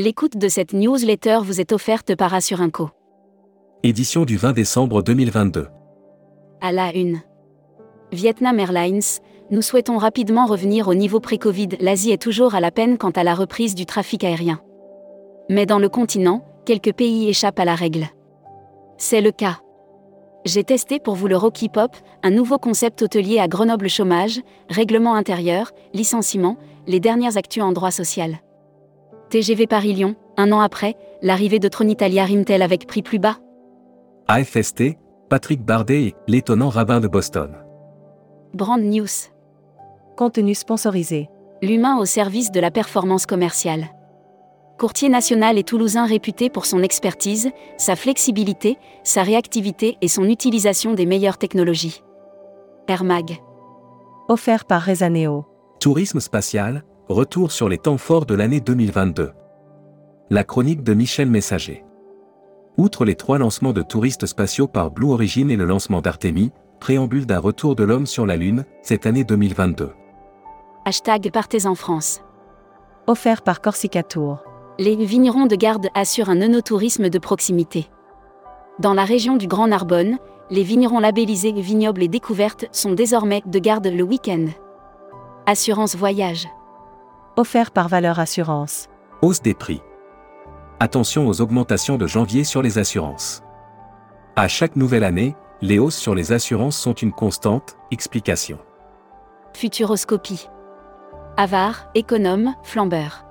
L'écoute de cette newsletter vous est offerte par Assurinco. Édition du 20 décembre 2022. À la une. Vietnam Airlines, nous souhaitons rapidement revenir au niveau pré-Covid. L'Asie est toujours à la peine quant à la reprise du trafic aérien. Mais dans le continent, quelques pays échappent à la règle. C'est le cas. J'ai testé pour vous le Rocky Pop, un nouveau concept hôtelier à Grenoble chômage, règlement intérieur, licenciement, les dernières actus en droit social. TGV Paris-Lyon, un an après, l'arrivée de Tronitalia rime-t-elle avec prix plus bas AFST, Patrick Bardet et l'étonnant rabbin de Boston. Brand News. Contenu sponsorisé. L'humain au service de la performance commerciale. Courtier national et toulousain réputé pour son expertise, sa flexibilité, sa réactivité et son utilisation des meilleures technologies. Air Mag. Offert par Rezaneo. Tourisme spatial, retour sur les temps forts de l'année 2022. La chronique de Michel Messager. Outre les trois lancements de touristes spatiaux par Blue Origin et le lancement d'Artemis, préambule d'un retour de l'homme sur la Lune, cette année 2022. Hashtag Partez en France. Offert par Corsica Tour. Les vignerons de Garde assurent un œnotourisme de proximité. Dans la région du Grand Narbonne, les vignerons labellisés Vignobles et Découvertes sont désormais de garde le week-end. Assurance voyage. Offert par Valeur Assurance. Hausse des prix. Attention aux augmentations de janvier sur les assurances. À chaque nouvelle année, les hausses sur les assurances sont une constante, explication. Futuroscopie. Avare, économe, flambeur.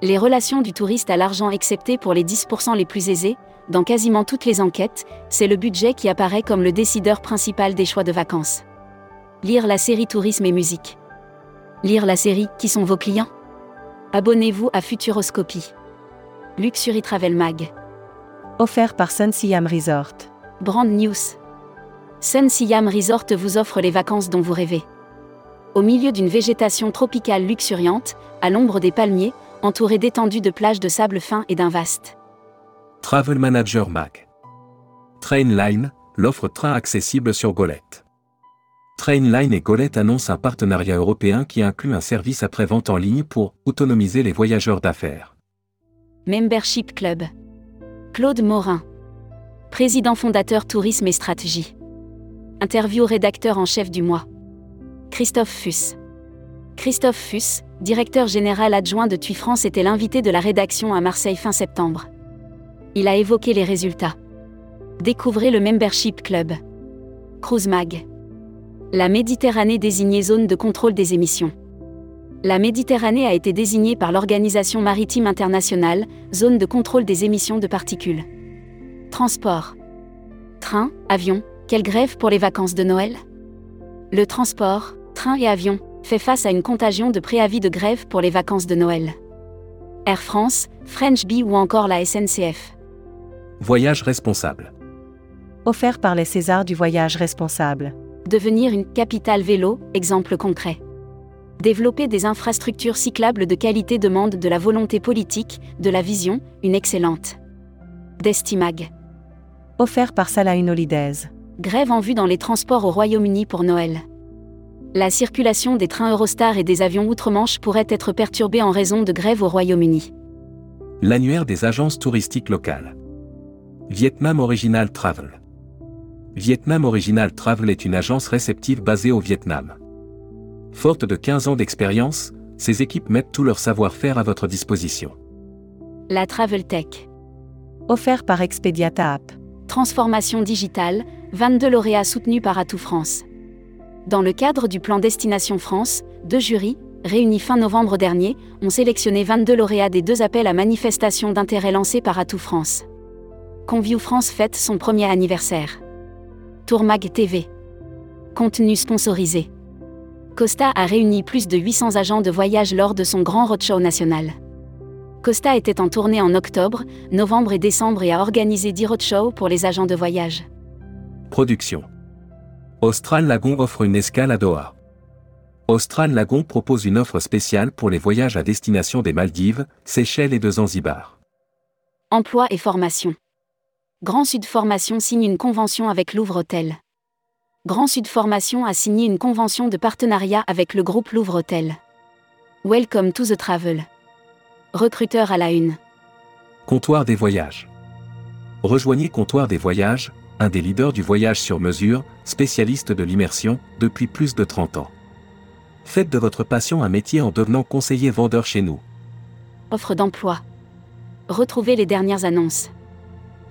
Les relations du touriste à l'argent excepté pour les 10% les plus aisés, dans quasiment toutes les enquêtes, c'est le budget qui apparaît comme le décideur principal des choix de vacances. Lire la série Tourisme et musique. Lire la série Qui sont vos clients? Abonnez-vous à Futuroscopie. Luxury Travel Mag. Offert par Sun Siam Resort. Brand News. Sun Siam Resort vous offre les vacances dont vous rêvez. Au milieu d'une végétation tropicale luxuriante, à l'ombre des palmiers, entouré d'étendues de plages de sable fin et d'un vaste. Travel Manager Mag. Trainline, l'offre train accessible sur Golette. Trainline et Golette annoncent un partenariat européen qui inclut un service après-vente en ligne pour autonomiser les voyageurs d'affaires. Membership Club. Claude Morin. Président fondateur Tourisme et Stratégie. Interview rédacteur en chef du mois. Christophe Fuss. Christophe Fuss, directeur général adjoint de TUI France, était l'invité de la rédaction à Marseille fin septembre. Il a évoqué les résultats. Découvrez le Membership Club. Cruise Mag. La Méditerranée désignée zone de contrôle des émissions. La Méditerranée a été désignée par l'Organisation maritime internationale, zone de contrôle des émissions de particules. Transport. Train, avion, quelle grève pour les vacances de Noël? Le transport, train et avion, fait face à une contagion de préavis de grève pour les vacances de Noël. Air France, French Bee ou encore la SNCF. Voyage responsable. Offert par les Césars du voyage responsable. Devenir une capitale vélo, exemple concret. Développer des infrastructures cyclables de qualité demande de la volonté politique, de la vision, une excellente. Destimag. Offert par Salah Holidays. Grève en vue dans les transports au Royaume-Uni pour Noël. La circulation des trains Eurostar et des avions outre-Manche pourrait être perturbée en raison de grève au Royaume-Uni. L'annuaire des agences touristiques locales. Vietnam Original Travel. Vietnam Original Travel est une agence réceptive basée au Vietnam. Forte de 15 ans d'expérience, ses équipes mettent tout leur savoir-faire à votre disposition. La Travel Tech. Offert par Expediata App. Transformation digitale, 22 lauréats soutenus par Atout France. Dans le cadre du plan Destination France, deux jurys, réunis fin novembre dernier, ont sélectionné 22 lauréats des deux appels à manifestation d'intérêt lancés par Atout France. Conview France fête son premier anniversaire. Tourmag TV. Contenu sponsorisé. Costa a réuni plus de 800 agents de voyage lors de son grand roadshow national. Costa était en tournée en octobre, novembre et décembre et a organisé 10 roadshows pour les agents de voyage. Production. Austral Lagon offre une escale à Doha. Austral Lagon propose une offre spéciale pour les voyages à destination des Maldives, Seychelles et de Zanzibar. Emploi et formation. Grand Sud Formation signe une convention avec Louvre Hôtel. Grand Sud Formation a signé une convention de partenariat avec le groupe Louvre Hôtel. Welcome to the travel. Recruteur à la une. Comptoir des voyages. Rejoignez Comptoir des voyages, un des leaders du voyage sur mesure, spécialiste de l'immersion, depuis plus de 30 ans. Faites de votre passion un métier en devenant conseiller vendeur chez nous. Offre d'emploi. Retrouvez les dernières annonces.